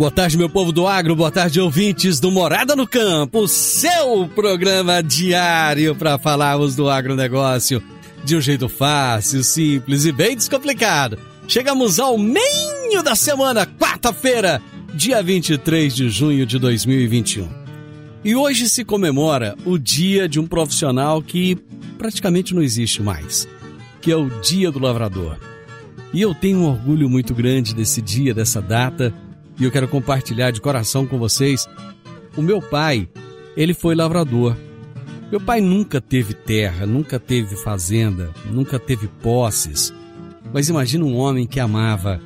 Boa tarde, meu povo do agro, boa tarde, ouvintes do Morada no Campo, seu programa diário para falarmos do agronegócio de um jeito fácil, simples e bem descomplicado. Chegamos ao meio da semana, quarta-feira, dia 23 de junho de 2021. E hoje se comemora o dia de um profissional que praticamente não existe mais, que é o Dia do Lavrador. E eu tenho um orgulho muito grande desse dia, dessa data, e eu quero compartilhar de coração com vocês. O meu pai, ele foi lavrador. Meu pai nunca teve terra, nunca teve fazenda, nunca teve posses. Mas imagina um homem que amava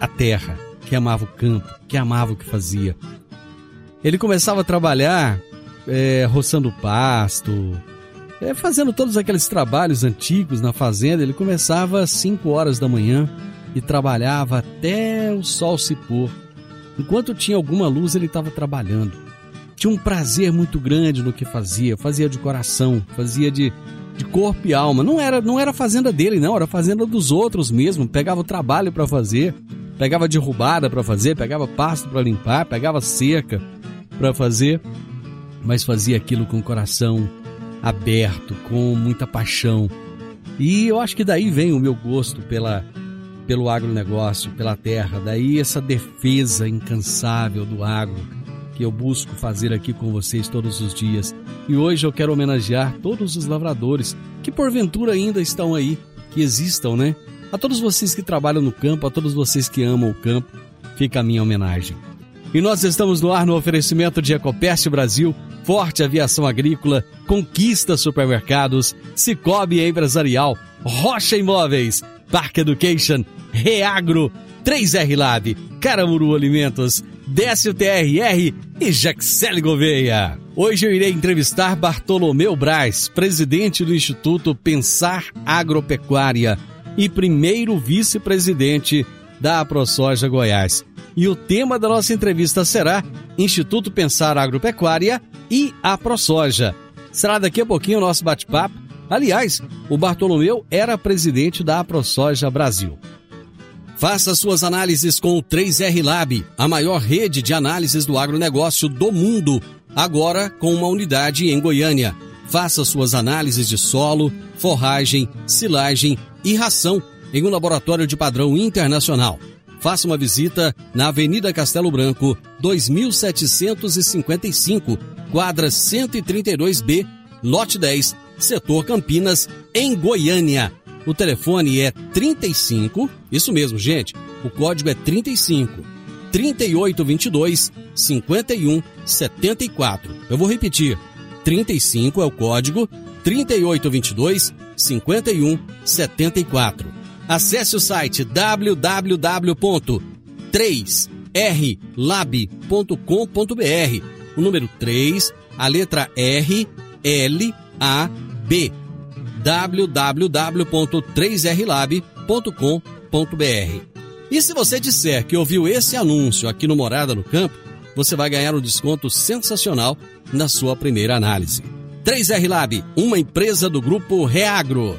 a terra, que amava o campo, que amava o que fazia. Ele começava a trabalhar é, roçando pasto, é, fazendo todos aqueles trabalhos antigos na fazenda. Ele começava às 5 horas da manhã e trabalhava até o sol se pôr. Enquanto tinha alguma luz, ele estava trabalhando. Tinha um prazer muito grande no que fazia, fazia de coração, fazia de, de corpo e alma. Não era, não era fazenda dele, não, era fazenda dos outros mesmo. Pegava o trabalho para fazer, pegava derrubada para fazer, pegava pasto para limpar, pegava cerca para fazer, mas fazia aquilo com o coração aberto, com muita paixão. E eu acho que daí vem o meu gosto pela pelo agronegócio, pela terra. Daí essa defesa incansável do agro que eu busco fazer aqui com vocês todos os dias. E hoje eu quero homenagear todos os lavradores que porventura ainda estão aí, que existam, né? A todos vocês que trabalham no campo, a todos vocês que amam o campo, fica a minha homenagem. E nós estamos no ar no oferecimento de Ecopest Brasil, Forte Aviação Agrícola, Conquista Supermercados, Cicobi Empresarial, Rocha Imóveis, Park Education, Reagro, 3R Lab, Caramuru Alimentos, Décio TRR e Jaxele Gouveia. Hoje eu irei entrevistar Bartolomeu Braz, presidente do Instituto Pensar Agropecuária e primeiro vice-presidente da AproSoja Goiás. E o tema da nossa entrevista será Instituto Pensar Agropecuária e AproSoja. Será daqui a pouquinho o nosso bate-papo. Aliás, o Bartolomeu era presidente da AproSoja Brasil. Faça suas análises com o 3R Lab, a maior rede de análises do agronegócio do mundo, agora com uma unidade em Goiânia. Faça suas análises de solo, forragem, silagem e ração em um laboratório de padrão internacional. Faça uma visita na Avenida Castelo Branco, 2755, quadra 132B, lote 10, setor Campinas, em Goiânia. O telefone é 35, isso mesmo, gente. O código é 35 3822 51 74. Eu vou repetir. 35 é o código 3822 51 74. Acesse o site www.3rlab.com.br. O número 3, a letra R, L, A, B www.3rlab.com.br. E se você disser que ouviu esse anúncio aqui no Morada no Campo, você vai ganhar um desconto sensacional na sua primeira análise. 3R Lab, uma empresa do grupo Reagro.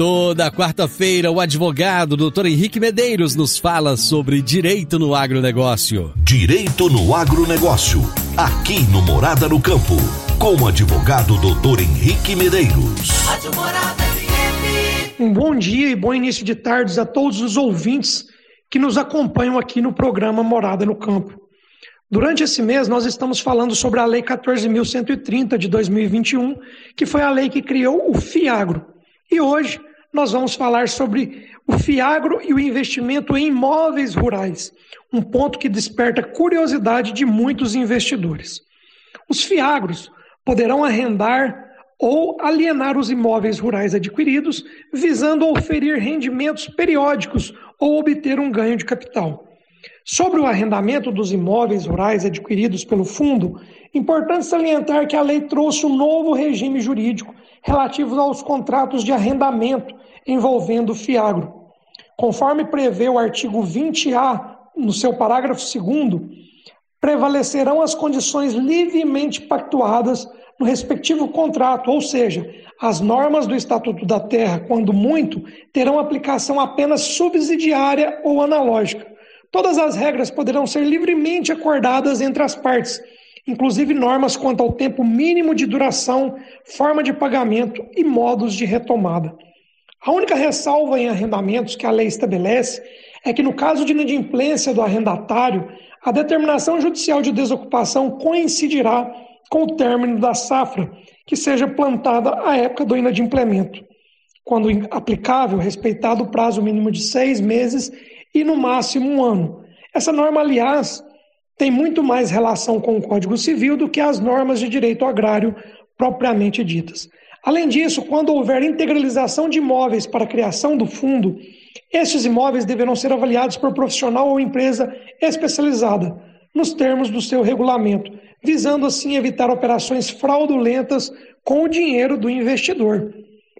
Toda quarta-feira, o advogado Dr. Henrique Medeiros nos fala sobre direito no agronegócio. Direito no agronegócio, aqui no Morada no Campo, com o advogado Dr. Henrique Medeiros. Um bom dia e bom início de tardes a todos os ouvintes que nos acompanham aqui no programa Morada no Campo. Durante esse mês, nós estamos falando sobre a Lei 14.130 de 2021, que foi a lei que criou o FIAGRO. E hoje nós vamos falar sobre o Fiagro e o investimento em imóveis rurais, um ponto que desperta curiosidade de muitos investidores. Os Fiagros poderão arrendar ou alienar os imóveis rurais adquiridos, visando oferir rendimentos periódicos ou obter um ganho de capital. Sobre o arrendamento dos imóveis rurais adquiridos pelo fundo, importante salientar que a lei trouxe um novo regime jurídico relativo aos contratos de arrendamento envolvendo o Fiagro. Conforme prevê o artigo 20A, no seu parágrafo 2, prevalecerão as condições livremente pactuadas no respectivo contrato, ou seja, as normas do Estatuto da Terra, quando muito, terão aplicação apenas subsidiária ou analógica. Todas as regras poderão ser livremente acordadas entre as partes, inclusive normas quanto ao tempo mínimo de duração, forma de pagamento e modos de retomada. A única ressalva em arrendamentos que a lei estabelece é que, no caso de inadimplência do arrendatário, a determinação judicial de desocupação coincidirá com o término da safra, que seja plantada à época do inadimplemento, quando aplicável, respeitado o prazo mínimo de seis meses e, no máximo, um ano. Essa norma, aliás, tem muito mais relação com o Código Civil do que as normas de direito agrário propriamente ditas. Além disso, quando houver integralização de imóveis para a criação do fundo, estes imóveis deverão ser avaliados por profissional ou empresa especializada, nos termos do seu regulamento, visando assim evitar operações fraudulentas com o dinheiro do investidor.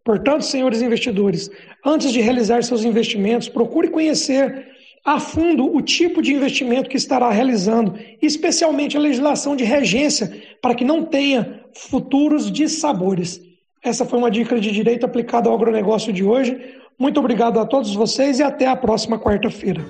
Portanto, senhores investidores, antes de realizar seus investimentos, procure conhecer a fundo o tipo de investimento que estará realizando, especialmente a legislação de regência, para que não tenha futuros dissabores. Essa foi uma dica de direito aplicada ao agronegócio de hoje. Muito obrigado a todos vocês e até a próxima quarta-feira.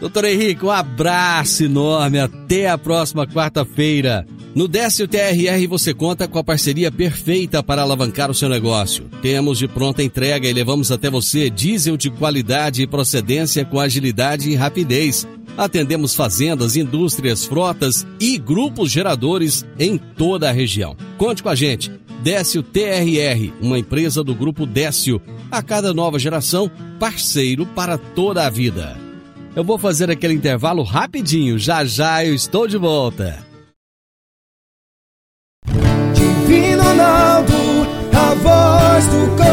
Doutor Henrique, um abraço enorme. Até a próxima quarta-feira. No Décio TRR você conta com a parceria perfeita para alavancar o seu negócio. Temos de pronta entrega e levamos até você diesel de qualidade e procedência com agilidade e rapidez. Atendemos fazendas, indústrias, frotas e grupos geradores em toda a região. Conte com a gente. Décio TRR, uma empresa do grupo Décio. A cada nova geração, parceiro para toda a vida. Eu vou fazer aquele intervalo rapidinho, já já eu estou de volta. Divino Ronaldo, a voz do.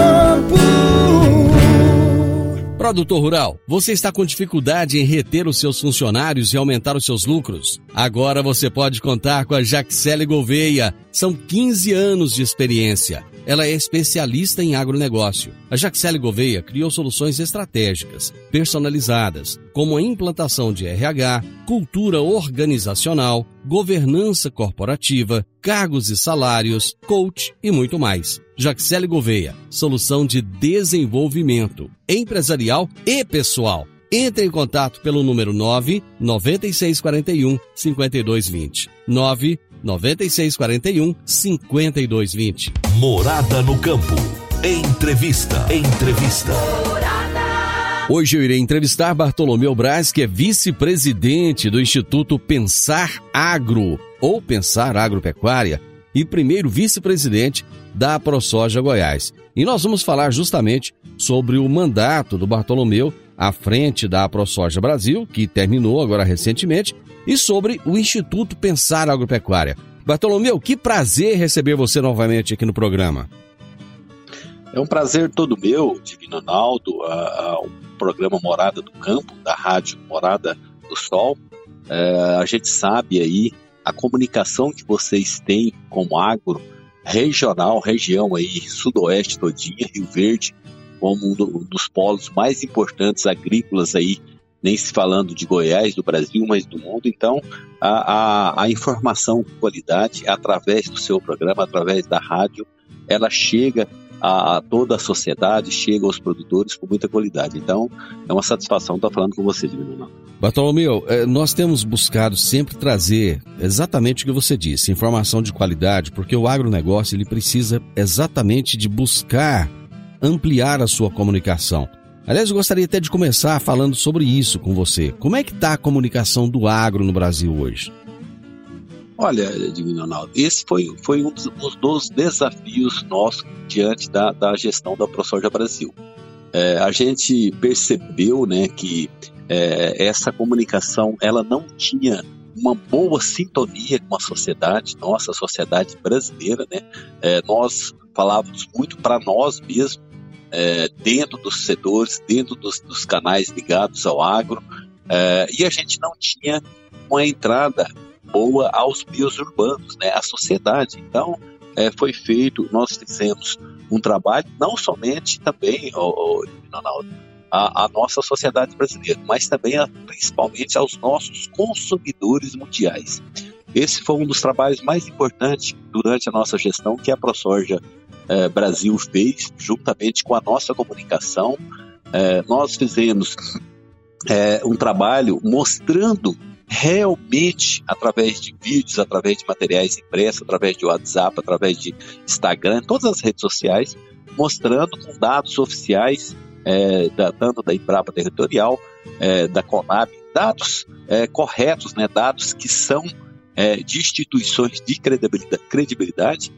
Produtor Rural, você está com dificuldade em reter os seus funcionários e aumentar os seus lucros? Agora você pode contar com a Jaxele Gouveia. São 15 anos de experiência. Ela é especialista em agronegócio. A Jaxele Gouveia criou soluções estratégicas, personalizadas, como a implantação de RH, cultura organizacional, governança corporativa, cargos e salários, coach e muito mais. Jaxele Gouveia, solução de desenvolvimento empresarial e pessoal. Entre em contato pelo número 9 9641 5220. 9 9641 5220. Morada no campo. Entrevista. Entrevista. Hoje eu irei entrevistar Bartolomeu Braz, que é vice-presidente do Instituto Pensar Agro, ou Pensar Agropecuária, e primeiro vice-presidente da ProSoja Goiás. E nós vamos falar justamente sobre o mandato do Bartolomeu à frente da ProSoja Brasil, que terminou agora recentemente, e sobre o Instituto Pensar Agropecuária. Bartolomeu, que prazer receber você novamente aqui no programa. É um prazer todo meu, Divino Ronaldo, a, a, o programa Morada do Campo, da rádio Morada do Sol. É, a gente sabe aí a comunicação que vocês têm como agro regional, região aí, sudoeste todinha, Rio Verde, como um dos polos mais importantes agrícolas aí, nem se falando de Goiás, do Brasil, mas do mundo. Então, a, a, a informação com qualidade, através do seu programa, através da rádio, ela chega a, toda a sociedade, chega aos produtores com muita qualidade. Então, é uma satisfação estar falando com você, Divino Bartolomeu, é, nós temos buscado sempre trazer exatamente o que você disse, informação de qualidade, porque o agronegócio ele precisa exatamente de buscar ampliar a sua comunicação. Aliás, eu gostaria até de começar falando sobre isso com você. Como é que está a comunicação do agro no Brasil hoje? Olha, Divino Ronaldo, esse foi, foi um dos, um dos, desafios nossos diante da, da gestão da ProSoja Brasil. É, a gente percebeu né, que é, essa comunicação ela não tinha uma boa sintonia com a sociedade, nossa sociedade brasileira. Né? É, nós falávamos muito para nós mesmos, é, dentro dos setores, dentro dos, dos canais ligados ao agro, é, e a gente não tinha uma entrada boa aos meios urbanos, né, à sociedade. Então, é, foi feito, nós fizemos um trabalho, não somente também, oh, a, a, nossa sociedade brasileira, mas também, a, principalmente, aos nossos consumidores mundiais. Esse foi um dos trabalhos mais importantes durante a nossa gestão que a ProSoja é, Brasil fez, juntamente com a nossa comunicação. É, nós fizemos é, um trabalho mostrando realmente através de vídeos, através de materiais impressos, através de WhatsApp, através de Instagram, todas as redes sociais, mostrando com dados oficiais, é, da, tanto da Embrapa Territorial, é, da Conab, dados é, corretos, né, dados que são é, de instituições de credibilidade, credibilidade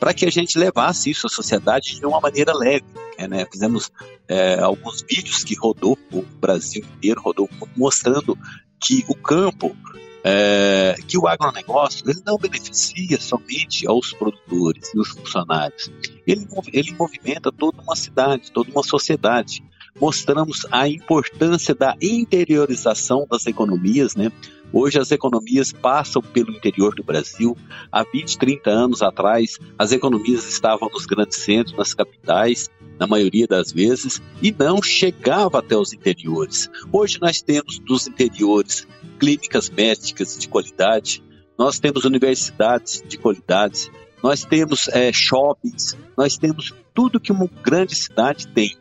para que a gente levasse isso à sociedade de uma maneira leve. Né? Fizemos é, alguns vídeos que rodou o Brasil inteiro, rodou mostrando que o campo, é, que o agronegócio, ele não beneficia somente aos produtores e os funcionários. Ele, ele movimenta toda uma cidade, toda uma sociedade. Mostramos a importância da interiorização das economias, né? Hoje as economias passam pelo interior do Brasil. Há 20, 30 anos atrás, as economias estavam nos grandes centros, nas capitais, na maioria das vezes, e não chegava até os interiores. Hoje nós temos dos interiores clínicas médicas de qualidade, nós temos universidades de qualidade, nós temos é, shoppings, nós temos tudo que uma grande cidade tem.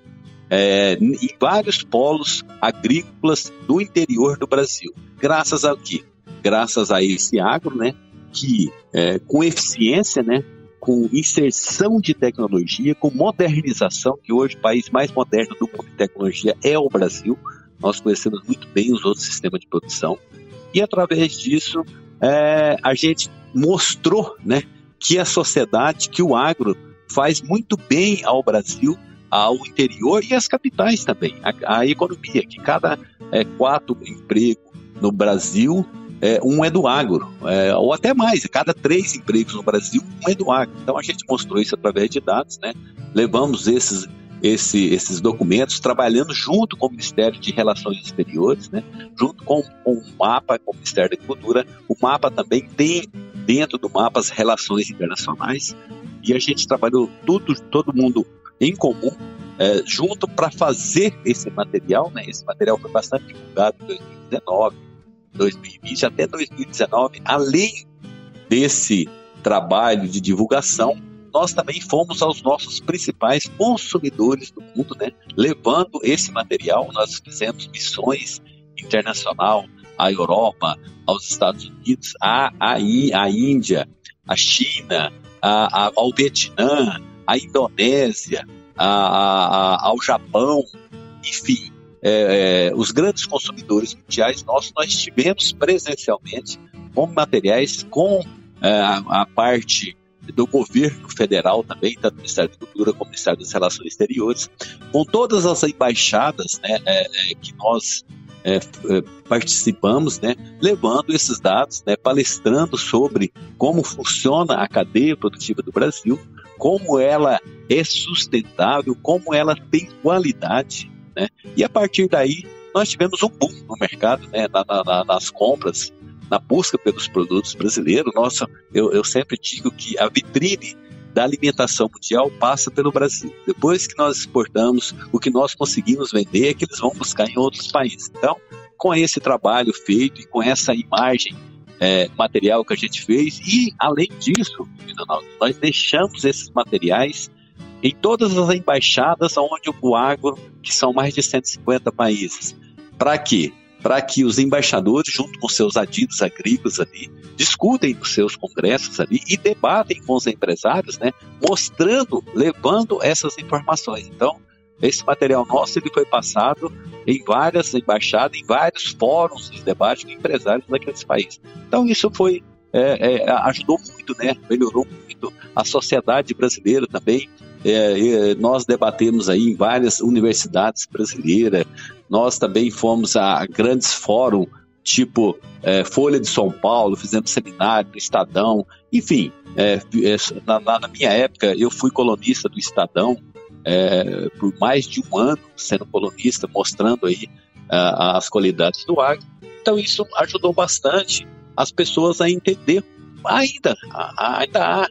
É, em vários polos agrícolas do interior do Brasil. Graças a quê? Graças a esse agro, né, que é, com eficiência, né, com inserção de tecnologia, com modernização, que hoje o país mais moderno do mundo de tecnologia é o Brasil. Nós conhecemos muito bem os outros sistemas de produção. E através disso, é, a gente mostrou né, que a sociedade, que o agro faz muito bem ao Brasil, ao interior e às capitais também. A, a economia, que cada é, quatro empregos no Brasil é, um é do agro, é, ou até mais, cada três empregos no Brasil, um é do agro. Então a gente mostrou isso através de dados, né? Levamos esses, esse, esses documentos trabalhando junto com o Ministério de Relações Exteriores, né? junto com, com o MAPA, com o Ministério da Agricultura. O MAPA também tem dentro do MAPA as relações internacionais e a gente trabalhou tudo, todo mundo em comum, é, junto para fazer esse material. Né? Esse material foi bastante divulgado em 2019, 2020 até 2019, além desse trabalho de divulgação, nós também fomos aos nossos principais consumidores do mundo, né? levando esse material. Nós fizemos missões internacional à Europa, aos Estados Unidos, à, à, à Índia, à China, à, à, ao Vietnã, à Indonésia, à, ao Japão, enfim, é, é, os grandes consumidores mundiais nossos, nós estivemos presencialmente com materiais, com é, a, parte do governo federal também, tanto do Ministério da Cultura como do Ministério das Relações Exteriores, com todas as embaixadas né, é, é, que nós é, participamos, né, levando esses dados, né, palestrando sobre como funciona a cadeia produtiva do Brasil, como ela é sustentável, como ela tem qualidade, né? E a partir daí, nós tivemos um boom no mercado, né, na, na, nas compras, na busca pelos produtos brasileiros. Nossa, eu, eu sempre digo que a vitrine da alimentação mundial passa pelo Brasil. Depois que nós exportamos, o que nós conseguimos vender é que eles vão buscar em outros países. Então, com esse trabalho feito e com essa imagem é, material que a gente fez, e além disso, nós deixamos esses materiais em todas as embaixadas onde o agro, que são mais de 150 países. Para quê? para que os embaixadores, junto com seus adidos agrícolas ali, discutem nos seus congressos ali e debatem com os empresários, né, mostrando, levando essas informações. Então, esse material nosso ele foi passado em várias embaixadas, em vários fóruns de debate com empresários daqueles países. Então, isso foi é, é, ajudou muito, né? Melhorou muito a sociedade brasileira também. É, nós debatemos aí em várias universidades brasileiras, nós também fomos a grandes fóruns, tipo é, Folha de São Paulo, fizemos seminário do Estadão, enfim, é, é na, na, minha época eu fui colunista do Estadão é, por mais de um ano, sendo colunista, mostrando aí as qualidades do agro. Então isso ajudou bastante as pessoas a entender. Ainda, ainda há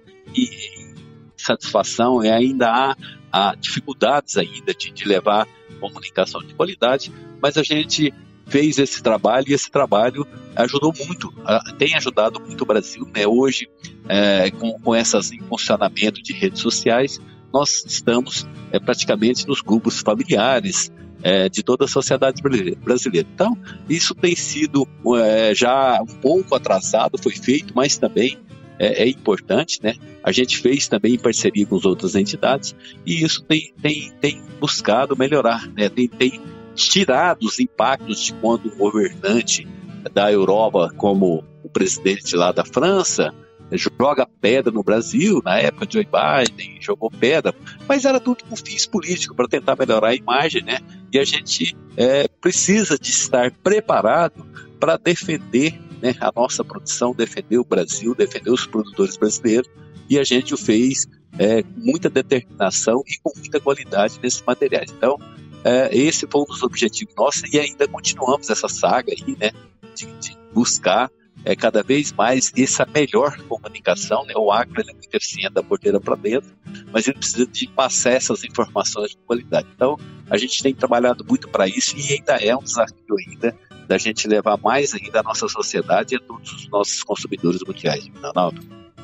insatisfação e ainda há, há dificuldades ainda de, de levar comunicação de qualidade, mas a gente fez esse trabalho e esse trabalho ajudou muito, tem ajudado muito o Brasil. Né? Hoje, é, com, com essas em funcionamento de redes sociais, nós estamos é, praticamente nos grupos familiares é, de toda a sociedade brasileira. Então, isso tem sido é, já um pouco atrasado, foi feito, mas também é, é, importante, né? A gente fez também em parceria com as outras entidades e isso tem, tem, tem buscado melhorar, né? Tem, tem tirado os impactos de quando o governante da Europa, como o presidente lá da França, joga pedra no Brasil, na época de Joe Biden, jogou pedra, mas era tudo com fins políticos para tentar melhorar a imagem, né? E a gente é, precisa de estar preparado para defender né, a nossa produção, defender o Brasil, defender os produtores brasileiros, e a gente o fez é, com muita determinação e com muita qualidade nesses materiais. Então, é, esse foi um dos objetivos nossos e ainda continuamos essa saga aí, né, de, de buscar é, cada vez mais essa melhor comunicação, né, o agro é muito eficiente da porteira para dentro, mas ele precisa de passar essas informações de qualidade. Então, a gente tem trabalhado muito para isso e ainda é um desafio ainda da gente levar mais ainda a nossa sociedade e a todos os nossos consumidores mundiais. Ronaldo.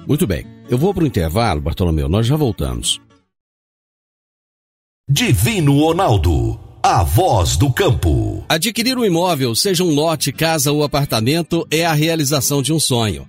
Muito bem. Eu vou para o intervalo, Bartolomeu. Nós já voltamos. Divino Ronaldo, a voz do campo. Adquirir um imóvel, seja um lote, casa ou apartamento, é a realização de um sonho.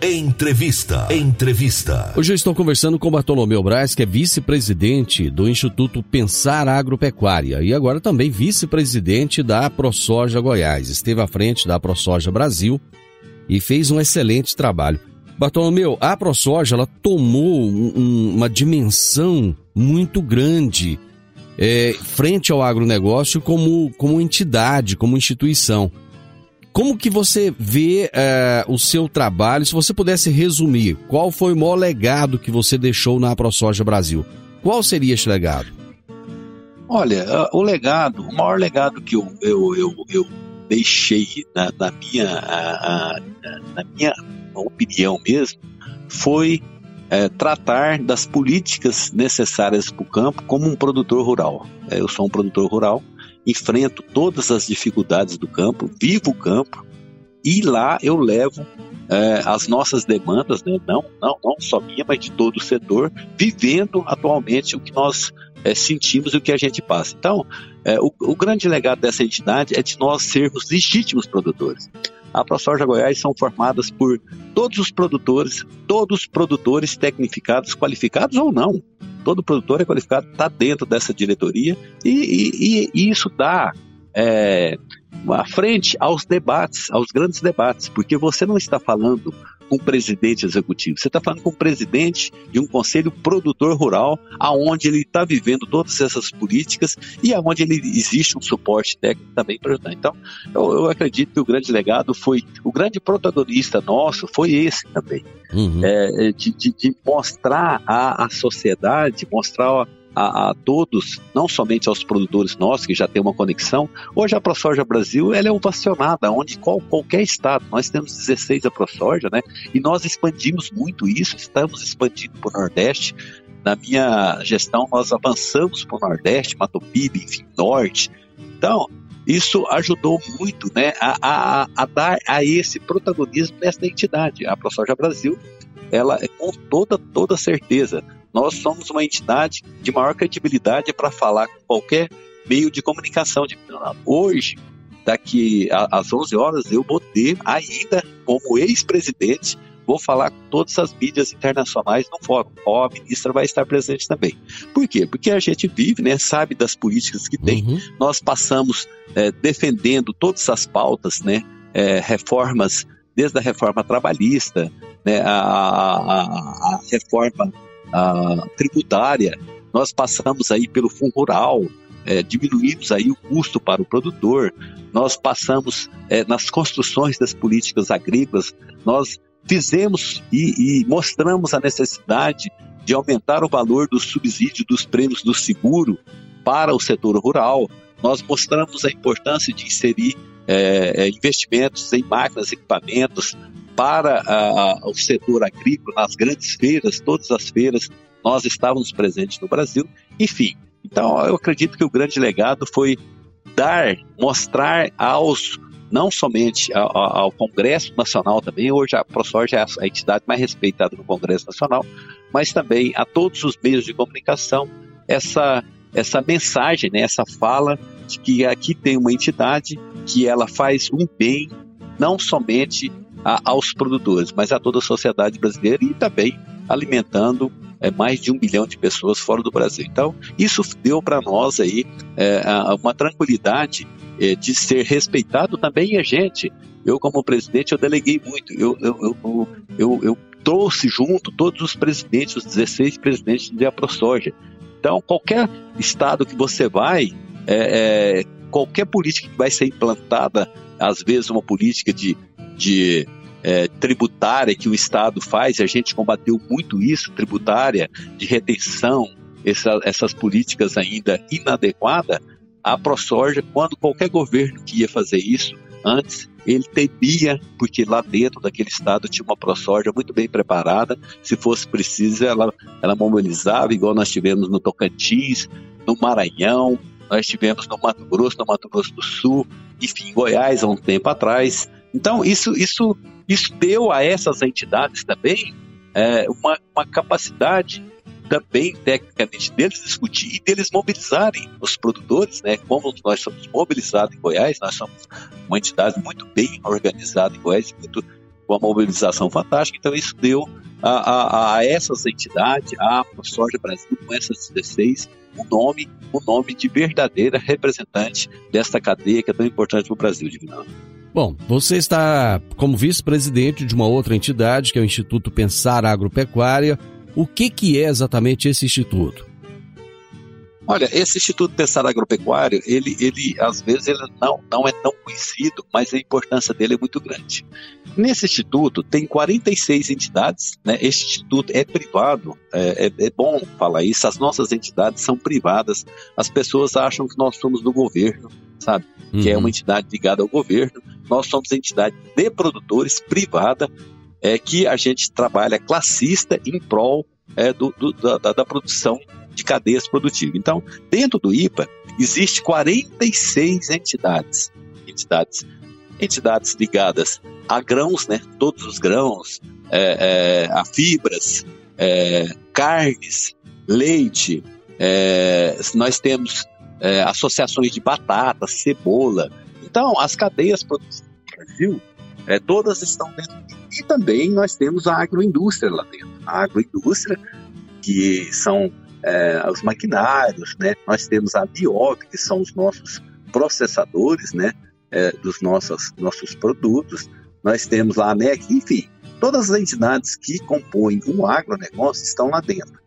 Entrevista. Entrevista. Hoje eu estou conversando com Bartolomeu Braz, que é vice-presidente do Instituto Pensar Agropecuária e agora também vice-presidente da ProSoja Goiás. Esteve à frente da ProSoja Brasil e fez um excelente trabalho. Bartolomeu, a ProSoja ela tomou um, uma dimensão muito grande é, frente ao agronegócio como, como entidade, como instituição. Como que você vê uh, o seu trabalho? Se você pudesse resumir, qual foi o maior legado que você deixou na ProSoja Brasil? Qual seria esse legado? Olha, uh, o legado, o maior legado que eu, eu, eu, eu deixei na, na minha, uh, na minha opinião mesmo, foi é, tratar das políticas necessárias para o campo como um produtor rural. É, eu sou um produtor rural enfrento todas as dificuldades do campo, vivo o campo e lá eu levo é, as nossas demandas, né? não, não, não só minha, mas de todo o setor, vivendo atualmente o que nós é, sentimos e o que a gente passa. Então, é, o, o, grande legado dessa entidade é de nós sermos legítimos produtores. A ProSoja Goiás são formadas por todos os produtores, todos os produtores tecnificados, qualificados ou não todo produtor é qualificado, está dentro dessa diretoria e, e, e isso dá é, frente aos debates, aos grandes debates, porque você não está falando com o presidente executivo, você está falando com o presidente de um conselho produtor rural, aonde ele está vivendo todas essas políticas e aonde ele existe um suporte técnico também para ajudar. Então, eu, eu, acredito que o grande legado foi, o grande protagonista nosso foi esse também, uhum. é, de, de, de, mostrar à, à sociedade, mostrar a, a, todos, não somente aos produtores nossos que já tem uma conexão. Hoje a ProSoja Brasil ela é ovacionada, onde qual, qualquer estado, nós temos 16 a ProSoja, né? E nós expandimos muito isso, estamos expandindo para o Nordeste. Na minha gestão, nós avançamos para o Nordeste, Mato Piba, enfim, Norte. Então, isso ajudou muito né, a, a, a, dar a esse protagonismo nessa entidade. A ProSoja Brasil, ela é com toda, toda certeza nós somos uma entidade de maior credibilidade para falar com qualquer meio de comunicação. De... Hoje, daqui às 11 horas, eu vou ter ainda, como ex-presidente, vou falar com todas as mídias internacionais no fórum. Ó, a ministra vai estar presente também. Por quê? Porque a gente vive, né, sabe das políticas que tem. Uhum. Nós passamos é, defendendo todas as pautas, né, é, reformas, desde a reforma trabalhista, né, a, a, a reforma a, tributária, nós passamos aí pelo fundo rural, é, diminuímos aí o custo para o produtor, nós passamos é, nas construções das políticas agrícolas, nós fizemos e, e, mostramos a necessidade de aumentar o valor do subsídio dos prêmios do seguro para o setor rural, nós mostramos a importância de inserir é, é investimentos em máquinas, equipamentos, para a, o setor agrícola, nas grandes feiras, todas as feiras, nós estávamos presentes no Brasil. Enfim, então eu acredito que o grande legado foi dar, mostrar aos não somente ao, ao, Congresso Nacional também, hoje a ProSoja é a entidade mais respeitada no Congresso Nacional, mas também a todos os meios de comunicação essa, essa mensagem, né, essa fala de que aqui tem uma entidade que ela faz um bem não somente a, aos produtores, mas a toda a sociedade brasileira e também alimentando é, mais de um bilhão de pessoas fora do Brasil. Então, isso deu para nós aí é, uma tranquilidade é, de ser respeitado também a gente. Eu, como presidente, eu deleguei muito. Eu, eu, eu, eu, eu trouxe junto todos os presidentes, os 16 presidentes da ProSoja. Então, qualquer estado que você vai, é, qualquer política que vai ser implantada, às vezes uma política de de é, tributária que o Estado faz, a gente combateu muito isso, tributária, de retenção, essa, essas políticas ainda inadequadas, a ProSoja, quando qualquer governo que ia fazer isso, antes ele temia, porque lá dentro daquele estado tinha uma ProSoja muito bem preparada, se fosse preciso ela, ela mobilizava, igual nós tivemos no Tocantins, no Maranhão, nós tivemos no Mato Grosso, no Mato Grosso do Sul, enfim, Goiás há um tempo atrás, então, isso, isso, isso deu a essas entidades também é, uma, uma capacidade também, tecnicamente, deles discutir e deles mobilizarem os produtores, né? Como nós somos mobilizados em Goiás, nós somos uma entidade muito bem organizada em Goiás, muito, com uma mobilização fantástica, então isso deu a, a, a essas entidades, a Soja Brasil, com essas 16, o nome, o nome de verdadeira representante desta cadeia que é tão importante para o Brasil, Divinão. Bom, você está como vice-presidente de uma outra entidade, que é o Instituto Pensar Agropecuária. O que, que é exatamente esse instituto? Olha, esse Instituto Pensar Agropecuário, ele, ele às vezes ele não, não é tão conhecido, mas a importância dele é muito grande. Nesse instituto tem 46 entidades, né? Este instituto é privado, é, é, é bom falar isso. As nossas entidades são privadas. As pessoas acham que nós somos do governo, sabe? Uhum. Que é uma uhum. entidade ligada ao governo. Nós somos entidade de produtores privada, é que a gente trabalha classista em prol é, do, do, da, da produção de cadeias produtivas. Então, dentro do IPA, existe 46 entidades, entidades, entidades ligadas a grãos, né? Todos os grãos, é, é, a fibras, é, carnes, leite. É, nós temos é, associações de batata, cebola. Então, as cadeias produtivas do Brasil, é, todas estão dentro. E também nós temos a agroindústria lá dentro. A agroindústria, que são é, os maquinários, né? Nós temos a Biob, que são os nossos processadores, né? É, dos nossos, nossos produtos. Nós temos lá a MEC, enfim. todas as entidades que compõem o agronegócio estão lá dentro.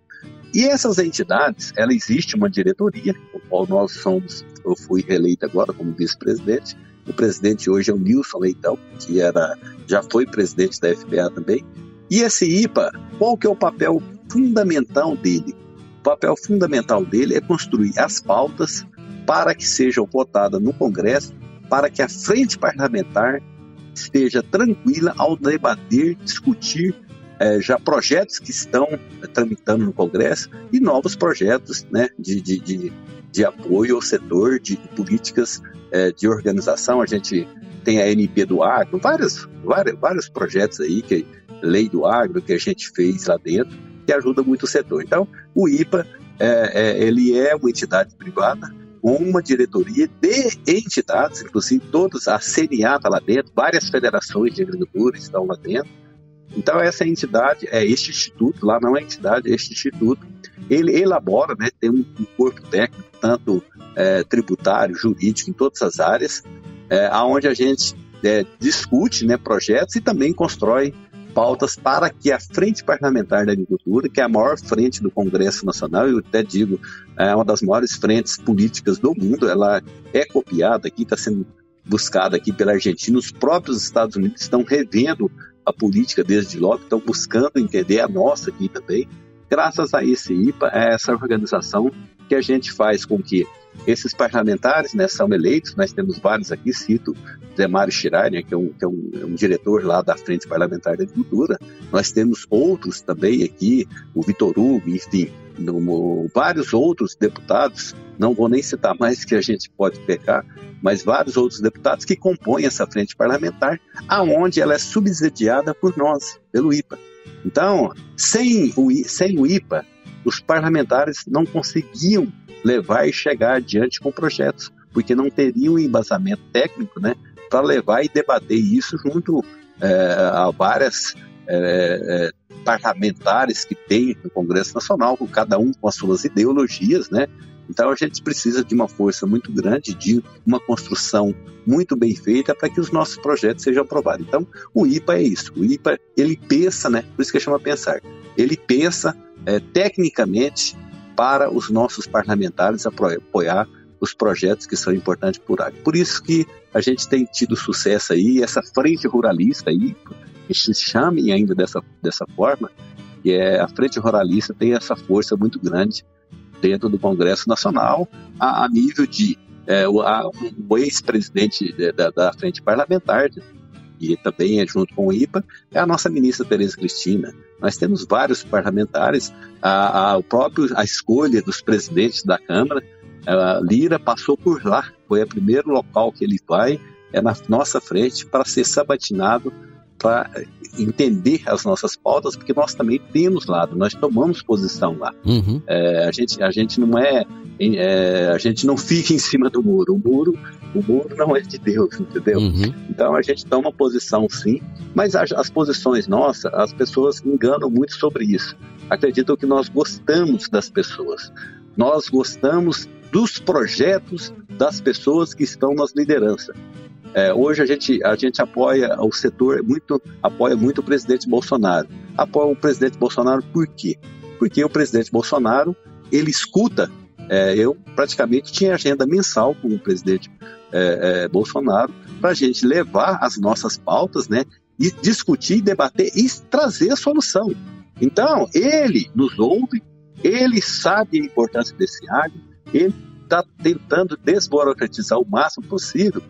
E essas entidades, ela existe uma diretoria, o qual nós somos, eu fui reeleito agora como vice-presidente. O presidente hoje é o Nilson Leitão, que era, já foi presidente da FBA também. E esse IPA, qual que é o papel fundamental dele? O papel fundamental dele é construir as pautas para que sejam votadas no Congresso, para que a frente parlamentar esteja tranquila ao debater, discutir é, já projetos que estão é, tramitando no Congresso e novos projetos né, de, de, de, de apoio ao setor de, políticas é, de organização. A gente tem a NP do Agro, vários, vários, vários projetos aí, que lei do agro que a gente fez lá dentro, que ajuda muito o setor. Então, o IPA, é, é, ele é uma entidade privada, com uma diretoria de entidades, inclusive todos, a CNA está lá dentro, várias federações de agricultores estão lá dentro, então, essa entidade, é este instituto, lá não é entidade, é este instituto, ele elabora, né, tem um, um corpo técnico, tanto é, tributário, jurídico, em todas as áreas, é, onde a gente é, discute né, projetos e também constrói pautas para que a Frente Parlamentar da Agricultura, que é a maior frente do Congresso Nacional, eu até digo, é uma das maiores frentes políticas do mundo, ela é copiada aqui, está sendo buscada aqui pela Argentina, os próprios Estados Unidos estão revendo a política desde logo, estão buscando entender a nossa aqui também. Graças a esse IPA, essa organização que a gente faz com que esses parlamentares né, são eleitos, nós temos vários aqui, cito Zé Mário Schreier, que, é um, que é, um, é um, diretor lá da Frente Parlamentar da Agricultura, nós temos outros também aqui, o Vitor Hugo, enfim, no, vários outros deputados, não vou nem citar mais que a gente pode pecar, mas vários outros deputados que compõem essa frente parlamentar, aonde ela é subsidiada por nós, pelo IPA. Então, sem o, sem o IPA, os parlamentares não conseguiam levar e chegar adiante com projetos, porque não teriam embasamento técnico né, para levar e debater isso junto é, a várias é, é, parlamentares que tem no Congresso Nacional, cada um com as suas ideologias, né? Então a gente precisa de uma força muito grande, de uma construção muito bem feita para que os nossos projetos sejam aprovados. Então o IPA é isso. O IPA ele pensa, né? Por isso que chama pensar. Ele pensa é, tecnicamente para os nossos parlamentares apoiar os projetos que são importantes por área. Por isso que a gente tem tido sucesso aí, essa frente ruralista aí, que se chame ainda dessa, dessa forma, que é a frente ruralista tem essa força muito grande dentro do Congresso Nacional, a, a nível de é, o, o ex-presidente da, da, frente parlamentar, e também é junto com o IPA, é a nossa ministra Tereza Cristina. Nós temos vários parlamentares, a, a, o próprio, a escolha dos presidentes da Câmara, a Lira passou por lá, foi o primeiro local que ele vai, é na nossa frente, para ser sabatinado para entender as nossas pautas, porque nós também temos lado, nós tomamos posição lá. Uhum. É, a, gente, a gente não é, é, a gente não fica em cima do muro. O muro, o muro não é de Deus, entendeu? Uhum. Então a gente toma posição sim, mas as, as posições nossas, as pessoas enganam muito sobre isso. Acreditam que nós gostamos das pessoas. Nós gostamos dos projetos das pessoas que estão nas lideranças. É, hoje a gente, a gente apoia o setor, muito, apoia muito o presidente Bolsonaro. Apoia o presidente Bolsonaro por quê? Porque o presidente Bolsonaro, ele escuta, é, eu praticamente tinha agenda mensal com o presidente é, é Bolsonaro para a gente levar as nossas pautas, né, e discutir, debater e trazer a solução. Então, ele nos ouve, ele sabe a importância desse agro, ele está tentando desburocratizar o máximo possível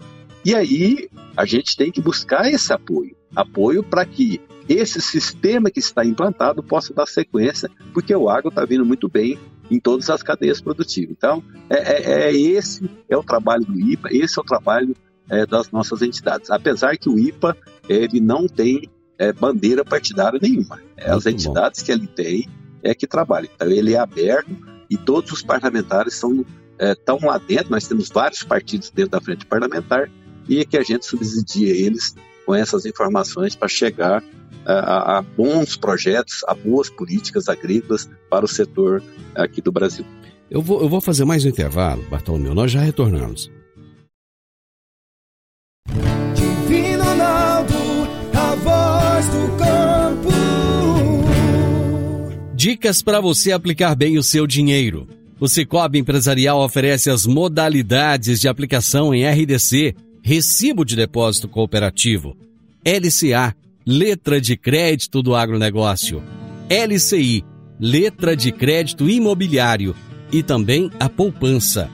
e aí a gente tem que buscar esse apoio apoio para que esse sistema que está implantado possa dar sequência, porque o agro está vindo muito bem em todas as cadeias produtivas. Então, é, é, é esse é o trabalho do IPA, esse é o trabalho é, das nossas entidades. Apesar que o IPA ele não tem é, bandeira partidária nenhuma. É as entidades bom. que ele tem é que trabalham. Então, ele é aberto e todos os parlamentares são, estão é, lá dentro. Nós temos vários partidos dentro da frente parlamentar e que a gente subsidia eles com essas informações para chegar a, a, bons projetos, a boas políticas agrícolas para o setor aqui do Brasil. Eu vou, eu vou fazer mais um intervalo, Bartolomeu, nós já retornamos. Divino Ronaldo, a voz do campo. Dicas para você aplicar bem o seu dinheiro. O Cicobi Empresarial oferece as modalidades de aplicação em RDC, Recibo de Depósito Cooperativo, LCA, Letra de Crédito do Agronegócio, LCI, Letra de Crédito Imobiliário e também a poupança.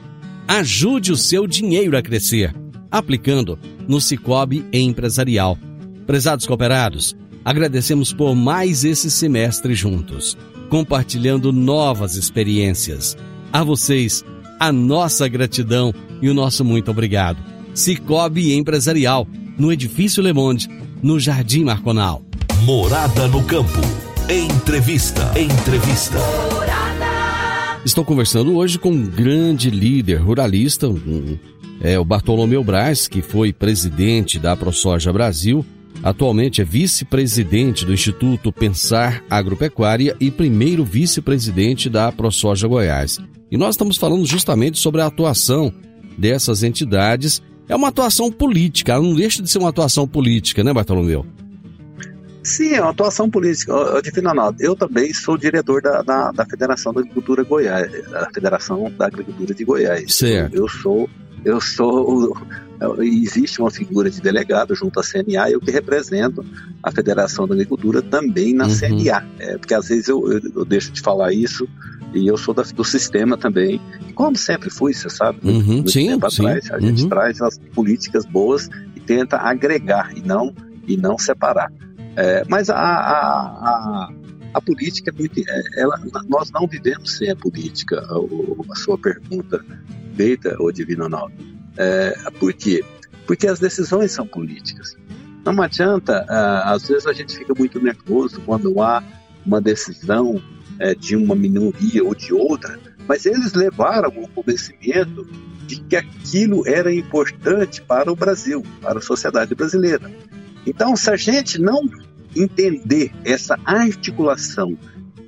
Ajude o seu dinheiro a crescer, aplicando no Cicobi Empresarial. Prezados cooperados, agradecemos por mais esse semestre juntos, compartilhando novas experiências. A vocês, a nossa gratidão e o nosso muito obrigado. Cicobi Empresarial, no Edifício Le Monde, no Jardim Marconal. Morada no Campo. Entrevista. Entrevista. Estou conversando hoje com um grande líder ruralista, um, é o Bartolomeu Braz, que foi presidente da ProSoja Brasil, atualmente é vice-presidente do Instituto Pensar Agropecuária e primeiro vice-presidente da ProSoja Goiás. E nós estamos falando justamente sobre a atuação dessas entidades. É uma atuação política, ela não deixa de ser uma atuação política, né, Bartolomeu? Sim, é uma atuação política. Ronaldo, eu também sou diretor da, da, da, Federação da Agricultura Goiás, da Federação da Agricultura de Goiás. Certo. Eu, eu sou, eu sou, existe uma figura de delegado junto à CNA, eu que represento a Federação da Agricultura também na uhum. CNA. É, porque às vezes eu, eu, eu, deixo de falar isso e eu sou da, do sistema também, como sempre fui, você sabe, uhum. muito sim, tempo sim. atrás. A gente uhum. traz as políticas boas e tenta agregar e não, e não separar. É, mas a, a, a, a, política, é, ela, nós não vivemos sem a política. A, a sua pergunta feita, o Divino Ronaldo. É, por quê? Porque as decisões são políticas. Não adianta, às vezes a gente fica muito nervoso quando há uma decisão é, de uma minoria ou de outra, mas eles levaram o convencimento de que aquilo era importante para o Brasil, para a sociedade brasileira. Então, se a gente não entender essa articulação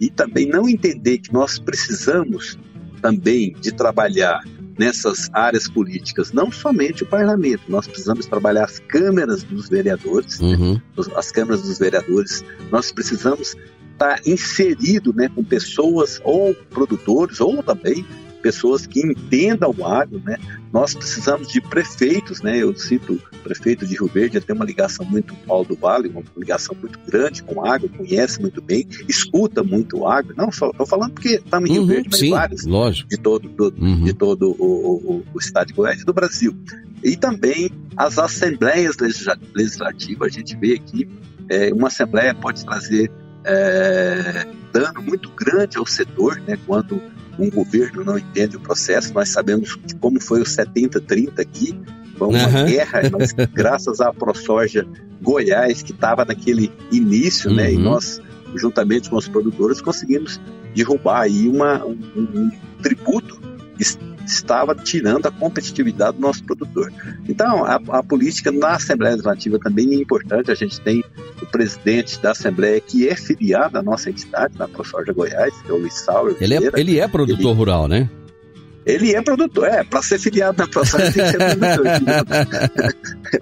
e também não entender que nós precisamos também de trabalhar nessas áreas políticas, não somente o parlamento, nós precisamos trabalhar as câmeras dos vereadores, uhum. né? as câmeras dos vereadores, nós precisamos estar inserido né, com pessoas ou produtores ou também pessoas que entendam o agro, né? Nós precisamos de prefeitos, né? Eu cito o prefeito de Rio Verde, ele tem uma ligação muito Paulo do Vale, uma ligação muito grande com o agro, conhece muito bem, escuta muito o agro. Não só estou falando porque estamos em Rio Uhum, Verde, mas sim, vários lógico. de todo, do- Uhum. de todo o, o- o estado de Goiás e do Brasil. E também as assembleias legisla- legislativas, a gente vê aqui, é, uma assembleia pode trazer é, dano muito grande ao setor, né, quando um governo não entende o processo. Nós sabemos como foi o 70-30 aqui, foi uma Aham. guerra, mas graças à ProSoja Goiás, que estava naquele início, né, e Uhum. nós, juntamente com os produtores, conseguimos derrubar aí uma, um, um tributo estava tirando a competitividade do nosso produtor. Então, a, a política na Assembleia Legislativa também é importante. A gente tem o presidente da Assembleia que é filiado à nossa entidade, na ProSoja Goiás, que é o Luiz Sauer Ele é, ele é produtor rural, né? Ele é produtor, é, para ser filiado na ProSoja tem que ser produtor.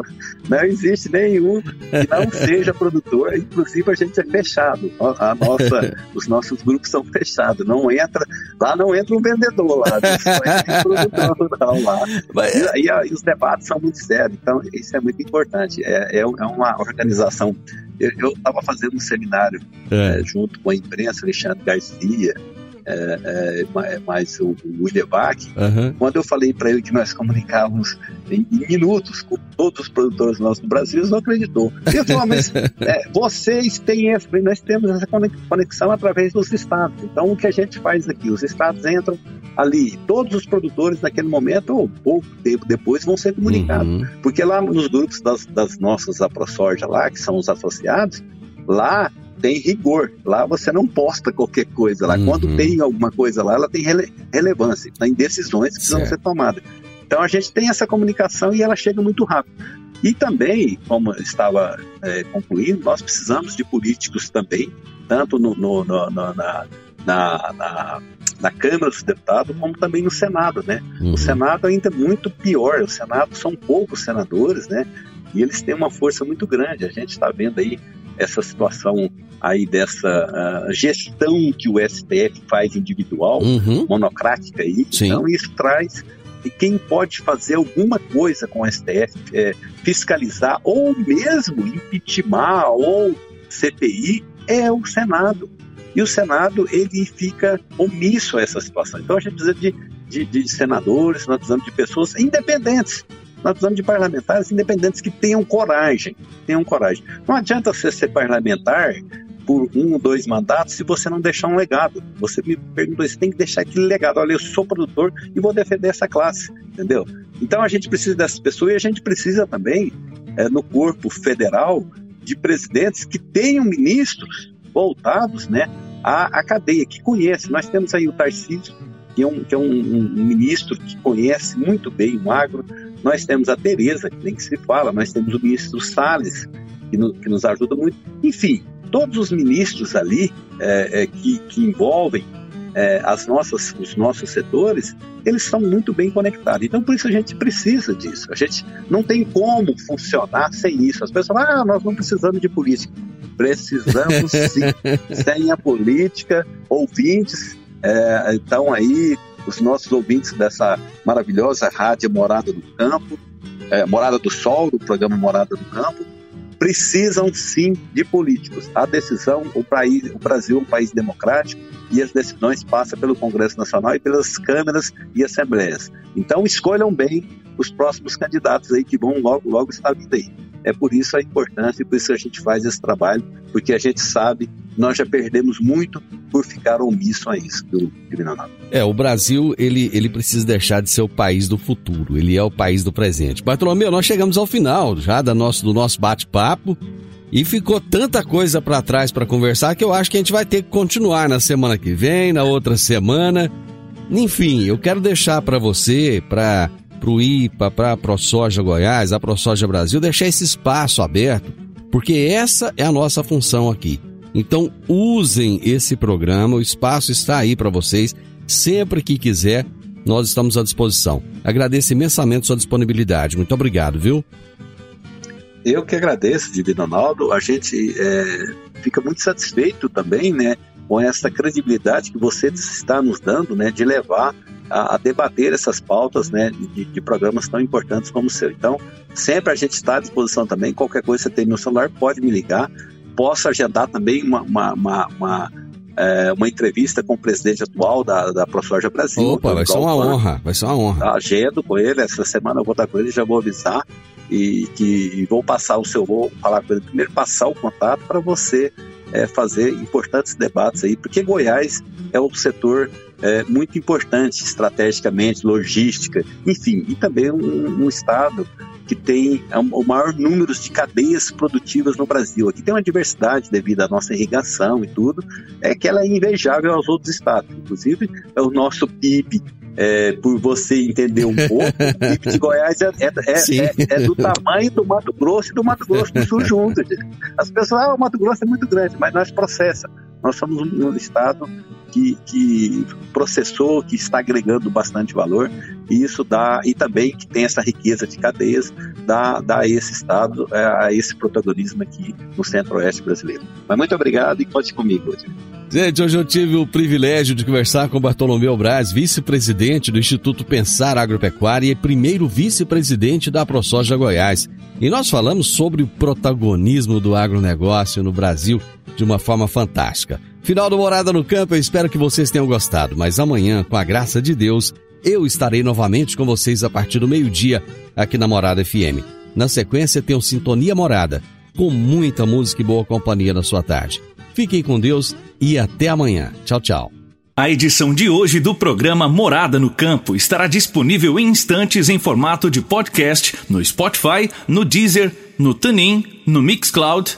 não existe nenhum que não seja produtor, inclusive a gente é fechado. A nossa, os nossos grupos são fechados, não entra, lá não entra um vendedor lá, só entra um produtor rural lá. E, e, e os debates são muito sérios, então isso é muito importante. É, é, é uma organização. Eu estava fazendo um seminário É. é, junto com a imprensa, Alexandre Garcia, é, é, ma- mais o, o William Bach, Aham. quando eu falei para ele que nós comunicávamos em, em minutos com todos os produtores nossos do Brasil, ele não acreditou. Ele falou, mas é, vocês têm essa, nós temos essa conex- conexão através dos estados. Então, o que a gente faz aqui? Os estados entram ali, todos os produtores naquele momento, ou pouco tempo depois, vão ser comunicados. Uhum. Porque lá nos grupos das, das nossas da ProSoja lá, que são os associados, lá tem rigor. Lá você não posta qualquer coisa. Lá Uhum. quando tem alguma coisa lá, ela tem rele- relevância. Tem decisões que precisam Certo. ser tomadas. Então a gente tem essa comunicação e ela chega muito rápido. E também, como estava é, concluindo, nós precisamos de políticos também, tanto no, no- no- no- na, na, na, na Câmara dos Deputados, como também no Senado, né? Uhum. O Senado ainda é muito pior. O Senado são poucos senadores, né? E eles têm uma força muito grande. A gente está vendo aí essa situação aí dessa uh, gestão que o STF faz individual, Uhum. monocrática aí. Sim. Então isso traz e quem pode fazer alguma coisa com o STF, é, fiscalizar ou mesmo impeachment ou CPI é o Senado. E o Senado ele fica omisso a essa situação. Então a gente precisa de, de, de senadores, nós precisamos de pessoas independentes. Nós precisamos de parlamentares independentes que tenham coragem, tenham coragem. Não adianta você ser parlamentar por um ou dois mandatos se você não deixar um legado. Você me perguntou, você tem que deixar aquele legado. Olha, eu sou produtor e vou defender essa classe, entendeu? Então a gente precisa dessas pessoas e a gente precisa também, é, no corpo federal, de presidentes que tenham ministros voltados né, à, à cadeia, que conhecem. Nós temos aí o Tarcísio, que é, um, que é um, um ministro que conhece muito bem o agro. Nós temos a Tereza, que nem que se fala, nós temos o ministro Salles, que, no, que nos ajuda muito. Enfim, todos os ministros ali é, é, que, que, envolvem é, as nossas, os nossos setores, eles estão muito bem conectados. Então, por isso a gente precisa disso. A gente não tem como funcionar sem isso. As pessoas falam, ah, nós não precisamos de política. Precisamos sim. sem a política, ouvintes é, estão aí, os nossos ouvintes dessa maravilhosa rádio Morada do Campo, é, Morada do Sol, do programa Morada do Campo, precisam sim de políticos. A decisão, o, país, o Brasil é um país democrático e as decisões passam pelo Congresso Nacional e pelas câmaras e assembleias. Então escolham bem os próximos candidatos aí que vão logo, logo estar vindo aí. É por isso a importância e por isso a gente faz esse trabalho, porque a gente sabe nós já perdemos muito por ficar omisso a isso, viu, Criminal? É, o Brasil, ele, ele precisa deixar de ser o país do futuro, ele é o país do presente. Bartolomeu, nós chegamos ao final já do nosso, do nosso bate-papo e ficou tanta coisa para trás para conversar que eu acho que a gente vai ter que continuar na semana que vem, na outra semana. Enfim, eu quero deixar para você, para o IPA, para a ProSoja Goiás, a ProSoja Brasil, deixar esse espaço aberto, porque essa é a nossa função aqui. Então, usem esse programa, o espaço está aí para vocês. Sempre que quiser, nós estamos à disposição. Agradeço imensamente sua disponibilidade. Muito obrigado, viu? Eu que agradeço, Divino Ronaldo. A gente é, fica muito satisfeito também, né, com essa credibilidade que você está nos dando, né, de levar a, a debater essas pautas, né, de, de, programas tão importantes como o seu. Então, sempre a gente está à disposição também. Qualquer coisa que você tem no celular, pode me ligar possa agendar também uma, uma, uma, uma, é, uma entrevista com o presidente atual da, da ProSoja Brasil. Opa, vai ser uma honra, vai ser uma honra. Agendo com ele, essa semana eu vou estar com ele, já vou avisar e que vou passar o seu, vou falar com ele primeiro, passar o contato para você é, fazer importantes debates aí, porque Goiás é um setor é, muito importante estrategicamente, logística, enfim, e também um, um estado que tem é o maior número de cadeias produtivas no Brasil. Aqui tem uma diversidade devido à nossa irrigação e tudo, é que ela é invejável aos outros estados. Inclusive, é o nosso PIB, é, por você entender um pouco, o PIB de Goiás é, é, é, é, do tamanho do Mato Grosso e do Mato Grosso do Sul juntos. As pessoas, ah, o Mato Grosso é muito grande, mas nós processa. Nós somos um estado que, que, processou, que está agregando bastante valor, e isso dá, e também que tem essa riqueza de cadeias, dá, dá a esse Estado, é, a esse protagonismo aqui no centro-oeste brasileiro. Mas muito obrigado e conte comigo. Gente, hoje eu tive o privilégio de conversar com Bartolomeu Braz, vice-presidente do Instituto Pensar Agropecuária e primeiro vice-presidente da ProSoja Goiás. E nós falamos sobre o protagonismo do agronegócio no Brasil de uma forma fantástica. Final do Morada no Campo, eu espero que vocês tenham gostado, mas amanhã, com a graça de Deus, eu estarei novamente com vocês a partir do meio-dia aqui na Morada FM. Na sequência, tem o Sintonia Morada, com muita música e boa companhia na sua tarde. Fiquem com Deus e até amanhã. Tchau, tchau. A edição de hoje do programa Morada no Campo estará disponível em instantes em formato de podcast no Spotify, no Deezer, no TuneIn, no Mixcloud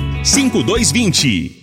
5220.